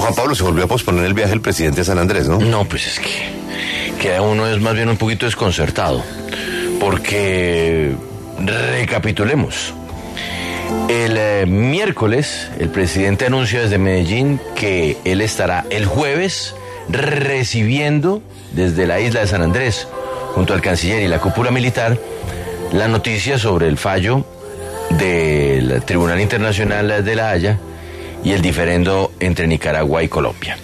Juan Pablo, se volvió a posponer el viaje del presidente a San Andrés, ¿no? No, pues es que, que uno es más bien un poquito desconcertado, porque recapitulemos. El eh, miércoles, el presidente anuncia desde Medellín que él estará el jueves recibiendo desde la isla de San Andrés, junto al canciller y la cúpula militar, la noticia sobre el fallo del Tribunal Internacional de la Haya y el diferendo entre Nicaragua y Colombia.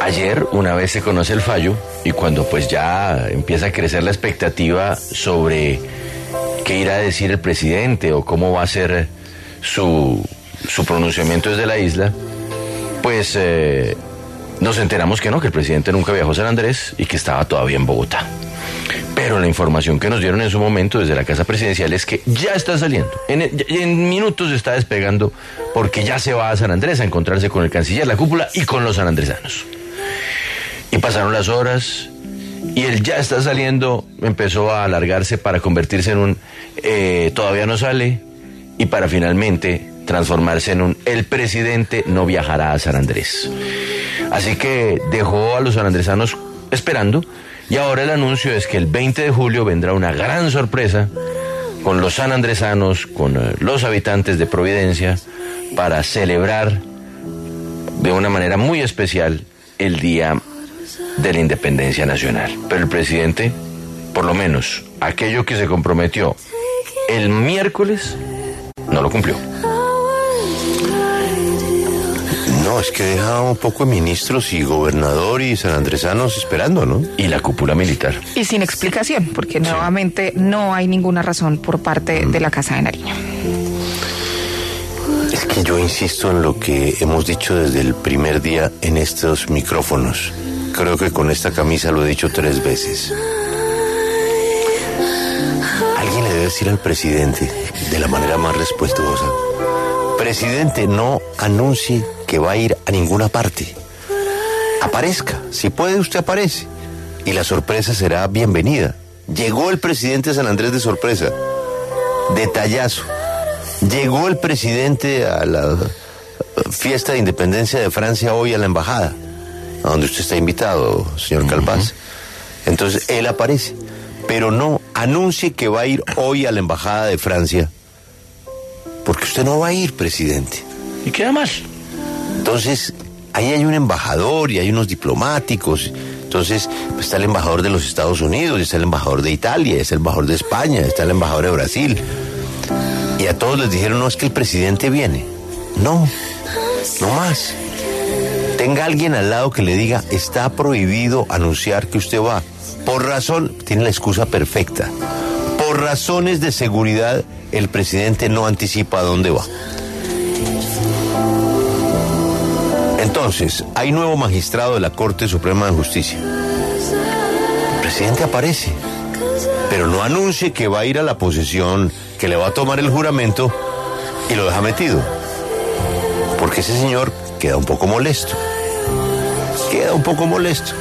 Ayer, una vez se conoce el fallo y cuando pues ya empieza a crecer la expectativa sobre qué irá a decir el presidente o cómo va a ser su, su pronunciamiento desde la isla, pues eh, nos enteramos que no, que el presidente nunca viajó a San Andrés y que estaba todavía en Bogotá. Pero la información que nos dieron en su momento desde la Casa Presidencial es que ya está saliendo. En, minutos está despegando porque ya se va a San Andrés a encontrarse con el canciller, la cúpula y con los sanandresanos. Y pasaron las horas y él ya está saliendo, empezó a alargarse para convertirse en un eh, todavía no sale y para finalmente transformarse en un el presidente no viajará a San Andrés. Así que dejó a los sanandresanos esperando y ahora el anuncio es que el 20 de julio vendrá una gran sorpresa con los sanandresanos, con eh, los habitantes de Providencia, para celebrar de una manera muy especial el Día de la Independencia Nacional. Pero el presidente, por lo menos aquello que se comprometió el miércoles, no lo cumplió. No, es que deja un poco de ministros y gobernador y sanandresanos esperando, ¿no? Y la cúpula militar. Y sin explicación, porque nuevamente no hay ninguna razón por parte de la Casa de Nariño. Es que yo insisto en lo que hemos dicho desde el primer día en estos micrófonos. Creo que con esta camisa lo he dicho tres veces. Decir al presidente de la manera más respetuosa. Presidente, no anuncie que va a ir a ninguna parte. Aparezca, si puede usted aparece. Y la sorpresa será bienvenida. Llegó el presidente de San Andrés de sorpresa. Detallazo. Llegó el presidente a la fiesta de independencia de Francia hoy a la embajada, a donde usted está invitado, señor Calpaz. Entonces él aparece, pero no anuncie que va a ir hoy a la embajada de Francia, porque usted no va a ir, presidente. ¿Y queda mal? Entonces, ahí hay un embajador y hay unos diplomáticos. Entonces, pues, está el embajador de los Estados Unidos, está el embajador de Italia, está el embajador de España, está el embajador de Brasil. Y a todos les dijeron, no, es que el presidente viene. No, no más. Tenga alguien al lado que le diga, está prohibido anunciar que usted va. Por razón, tiene la excusa perfecta. Por razones de seguridad, el presidente no anticipa a dónde va. Entonces, hay nuevo magistrado de la Corte Suprema de Justicia. El presidente aparece, pero no anuncie que va a ir a la posesión, que le va a tomar el juramento y lo deja metido. Porque ese señor queda un poco molesto. Queda un poco molesto.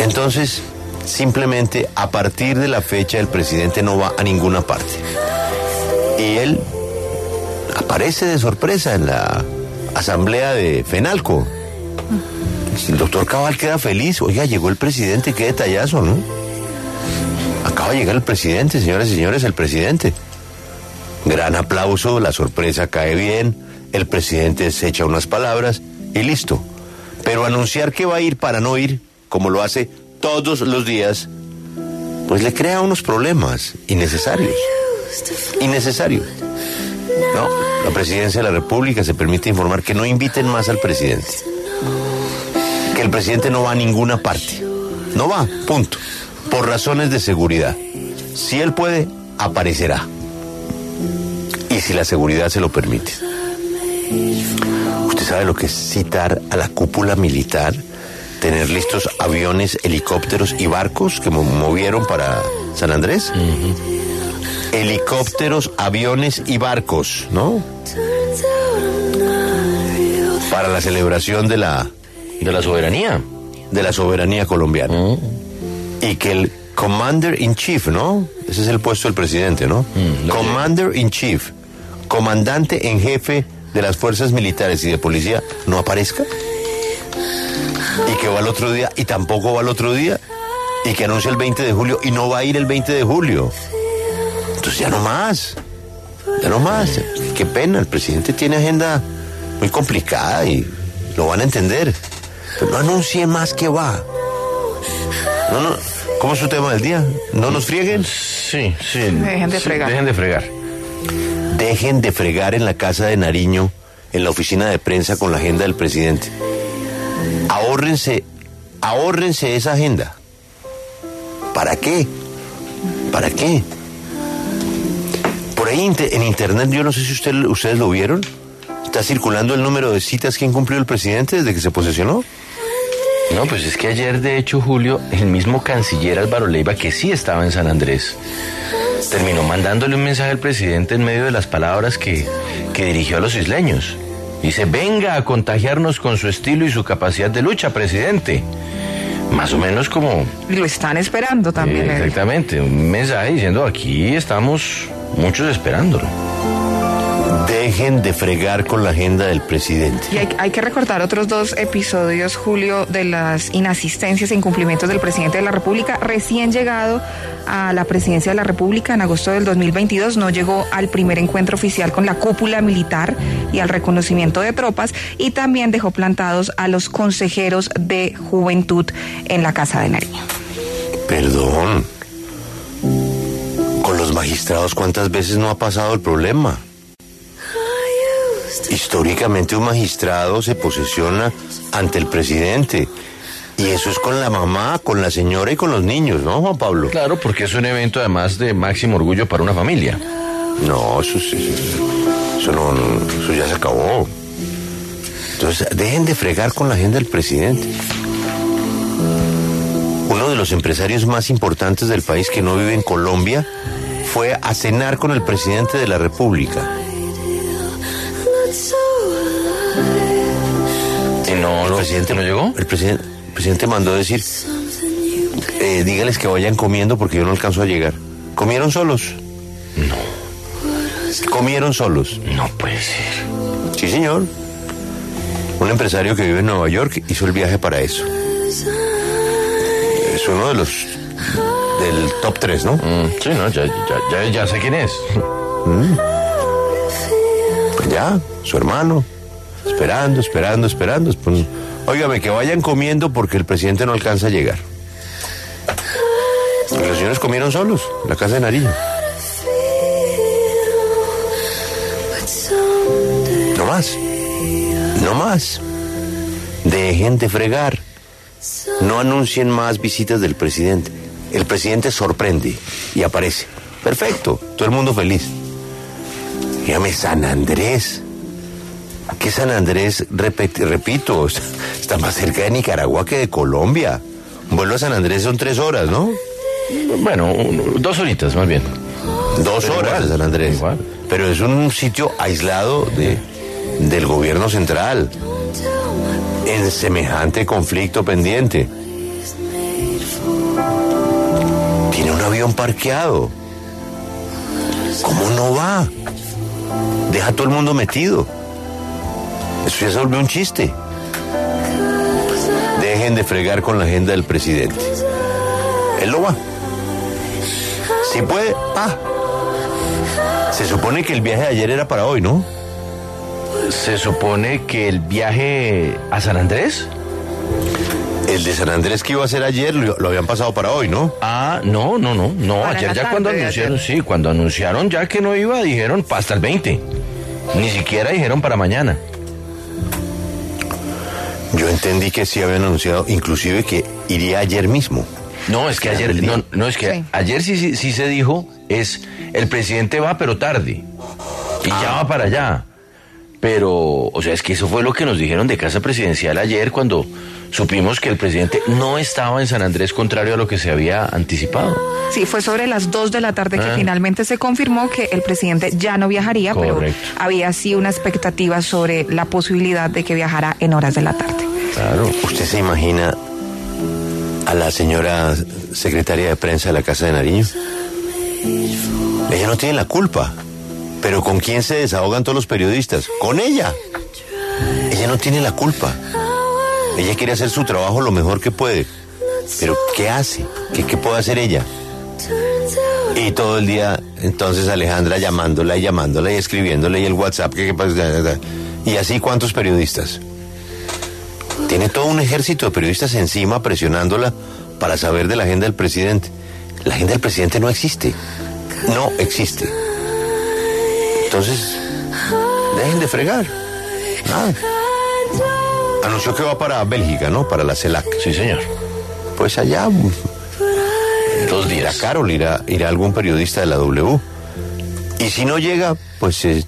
Entonces, simplemente a partir de la fecha el presidente no va a ninguna parte. Y él aparece de sorpresa en la asamblea de FENALCO. El doctor Cabal queda feliz. Oiga, llegó el presidente, qué detallazo, ¿no? Acaba de llegar el presidente, señoras y señores, el presidente. Gran aplauso, la sorpresa cae bien, el presidente se echa unas palabras y listo. Pero anunciar que va a ir para no ir, como lo hace todos los días, pues le crea unos problemas innecesarios. Innecesarios. No, la presidencia de la República se permite informar que no inviten más al presidente. Que el presidente no va a ninguna parte. No va, punto. Por razones de seguridad. Si él puede, aparecerá. Y si la seguridad se lo permite. ¿Usted sabe lo que es citar a la cúpula militar? Tener listos aviones, helicópteros y barcos que movieron para San Andrés helicópteros, aviones y barcos, ¿no? Para la celebración de la de la soberanía, de la soberanía colombiana. Y que el Commander in Chief, ¿no? Ese es el puesto del presidente, ¿no? Mm, Commander in Chief, comandante en jefe de las fuerzas militares y de policía no aparezca? ¿Y que va el otro día y tampoco va el otro día? ¿Y que anuncia el 20 de julio y no va a ir el 20 de julio? Entonces ya no más. Ya no más. Qué pena, el presidente tiene agenda muy complicada y lo van a entender. Pero no anuncie más que va. No, no. ¿Cómo es su tema del día? ¿No nos frieguen? Sí, sí. Dejen de sí, fregar. Dejen de fregar. Dejen de fregar en la casa de Nariño, en la oficina de prensa con la agenda del presidente. Ahórrense, ahórrense esa agenda. ¿Para qué? ¿Para qué? Por ahí en internet, yo no sé si usted, ustedes lo vieron, está circulando el número de citas que incumplió el presidente desde que se posesionó. No, pues es que ayer, de hecho, Julio, el mismo canciller Álvaro Leiva, que sí estaba en San Andrés, terminó mandándole un mensaje al presidente en medio de las palabras que, que dirigió a los isleños. Dice, venga a contagiarnos con su estilo y su capacidad de lucha, presidente. Más o menos como... Y lo están esperando también. eh, exactamente, un mensaje diciendo, aquí estamos muchos esperándolo. Dejen de fregar con la agenda del presidente. Y hay, hay que recordar otros dos episodios, Julio, de las inasistencias e incumplimientos del presidente de la República. Recién llegado a la presidencia de la República en agosto del 2022, no llegó al primer encuentro oficial con la cúpula militar y al reconocimiento de tropas y también dejó plantados a los consejeros de juventud en la Casa de Nariño. Perdón. Con los magistrados, ¿cuántas veces no ha pasado el problema? Históricamente un magistrado se posesiona ante el presidente. Y eso es con la mamá, con la señora y con los niños, ¿no, Juan Pablo? Claro, porque es un evento además de máximo orgullo para una familia. No, eso, sí, eso, no, eso ya se acabó. Entonces, dejen de fregar con la agenda del presidente. Uno de los empresarios más importantes del país que no vive en Colombia fue a cenar con el presidente de la República. ¿Y no, El presidente no llegó? El presidente, el presidente mandó decir, eh, dígales que vayan comiendo porque yo no alcanzo a llegar. ¿Comieron solos? No. Comieron solos. No puede ser. Sí, señor. Un empresario que vive en Nueva York hizo el viaje para eso. Es uno de los del top 3, ¿no? Mm, sí, no, ya, ya, ya, ya sé quién es. Pues ya, su hermano, esperando, esperando, esperando. Pues, que vayan comiendo porque el presidente no alcanza a llegar. Los señores comieron solos la casa de Nariño. No más. No más. Dejen de fregar. No anuncien más visitas del presidente. El presidente sorprende y aparece. Perfecto. Todo el mundo feliz. Dígame, San Andrés. ¿Qué San Andrés? Repito, está, más cerca de Nicaragua que de Colombia. Vuelo a San Andrés son tres horas, ¿no? Bueno, dos horitas más bien. Dos Pero horas igual, San Andrés. igual. Pero es un sitio aislado de, del gobierno central. En semejante conflicto pendiente. Tiene un avión parqueado. ¿Cómo no va? Deja a todo el mundo metido. Eso ya se volvió un chiste. Dejen de fregar con la agenda del presidente. Él lo va. Si puede, ah. Se supone que el viaje de ayer era para hoy, ¿no? Se supone que el viaje a San Andrés. El de San Andrés que iba a ser ayer lo, lo habían pasado para hoy, ¿no? Ah, no, no, no, no. Para ayer ya cuando anunciaron, ayer. sí, cuando anunciaron ya que no iba, dijeron hasta el 20. Ni siquiera dijeron para mañana. Yo entendí que sí habían anunciado, inclusive que iría ayer mismo. No, es que ayer, no, no, es que Sí. ayer sí, sí, sí se dijo, es el presidente va pero tarde. Y ya va para allá. Pero, o sea, es que eso fue lo que nos dijeron de Casa Presidencial ayer cuando supimos que el presidente no estaba en San Andrés contrario a lo que se había anticipado. Sí, fue sobre las 2 de la tarde que Ah. finalmente se confirmó que el presidente ya no viajaría, Correcto. pero había sí una expectativa sobre la posibilidad de que viajara en horas de la tarde. Claro. ¿Usted se imagina a la señora secretaria de prensa de la Casa de Nariño? Ella no tiene la culpa. Pero ¿con quién se desahogan todos los periodistas? Con ella. Ella no tiene la culpa. Ella quiere hacer su trabajo lo mejor que puede. Pero ¿qué hace? ¿Qué, puede hacer ella? Y todo el día, entonces Alejandra llamándola y llamándola y escribiéndole y el WhatsApp, ¿qué, qué pasa? Y así cuántos periodistas. Tiene todo un ejército de periodistas encima presionándola para saber de la agenda del presidente. La agenda del presidente no existe. No existe. Entonces, dejen de fregar. Nada. Anunció que va para Bélgica, ¿no? Para la CELAC. Sí, señor. Pues allá Dos irá días. Carol, irá, irá algún periodista de la W. Y si no llega, pues eh,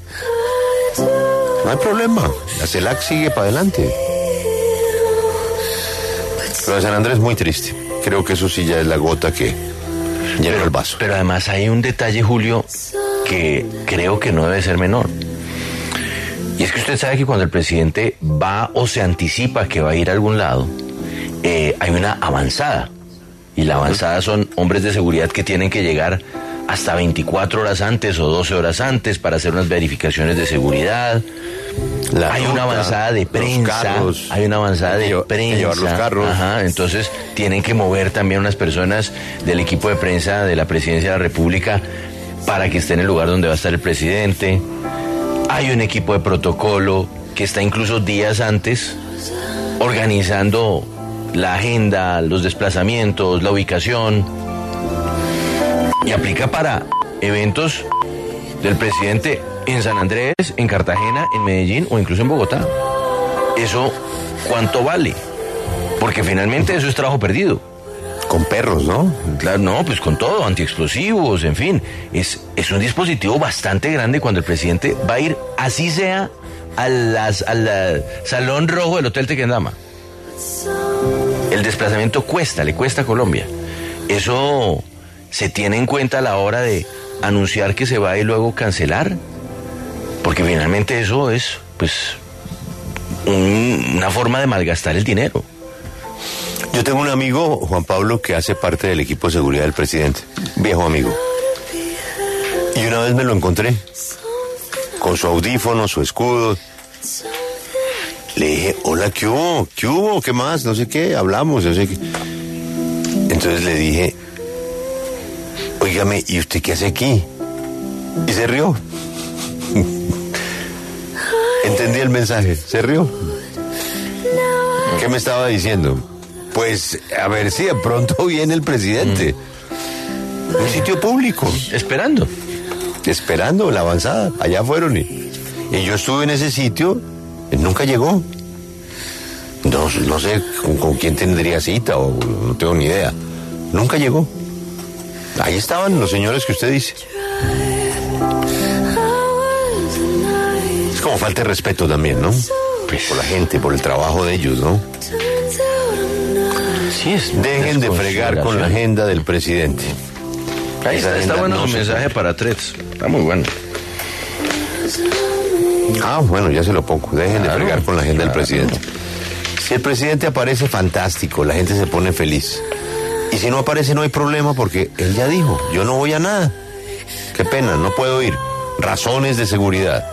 no hay problema. La CELAC sigue para adelante. Lo de San Andrés muy triste. Creo que eso sí ya es la gota que llena el vaso. Pero además hay un detalle, Julio, que creo que no debe ser menor. Y es que usted sabe que cuando el presidente va o se anticipa que va a ir a algún lado, eh, hay una avanzada. Y la avanzada son hombres de seguridad que tienen que llegar hasta 24 horas antes o 12 horas antes para hacer unas verificaciones de seguridad. La hay una avanzada de prensa, carros, hay una avanzada de llevar- prensa. llevar los carros. Ajá, entonces tienen que mover también unas personas del equipo de prensa de la Presidencia de la República para que esté en el lugar donde va a estar el presidente. Hay un equipo de protocolo que está incluso días antes organizando la agenda, los desplazamientos, la ubicación. Y aplica para eventos del presidente en San Andrés, en Cartagena, en Medellín o incluso en Bogotá. ¿Eso cuánto vale? Porque finalmente eso es trabajo perdido. Con perros, ¿no? Claro, no, pues con todo, antiexplosivos, en fin. Es, es un dispositivo bastante grande cuando el presidente va a ir, así sea, al eh, salón rojo del Hotel Tequendama. El desplazamiento cuesta, le cuesta a Colombia. Eso se tiene en cuenta a la hora de anunciar que se va y luego cancelar. Porque finalmente eso es, pues, un- una forma de malgastar el dinero. Yo tengo un amigo, Juan Pablo, que hace parte del equipo de seguridad del presidente. Viejo amigo. Y una vez me lo encontré. Con su audífono, su escudo. Le dije, hola, ¿qué hubo? ¿Qué hubo? ¿Qué más? No sé qué, hablamos, no sé qué. Entonces le dije, óigame, ¿y usted qué hace aquí? Y se rió. Entendí el mensaje, se rió. ¿Qué me estaba diciendo? Pues a ver si de pronto viene el presidente. Un sitio público, Esperando. esperando la avanzada. Allá fueron y, y yo estuve en ese sitio, nunca llegó. No, no sé con, con quién tendría cita o no tengo ni idea. Nunca llegó. Ahí estaban los señores que usted dice. Es como falta de respeto también, ¿no? Pues por la gente, por el trabajo de ellos, ¿no? Es Dejen de fregar con la agenda del presidente. Ahí está, está bueno no el se mensaje cumple. para Threads. Está muy bueno. Ah, bueno, ya se lo pongo. Dejen de fregar con la agenda del presidente. Si el presidente aparece, fantástico, la gente se pone feliz. Y si no aparece, no hay problema porque él ya dijo, yo no voy a nada. Qué pena, no puedo ir. Razones de seguridad.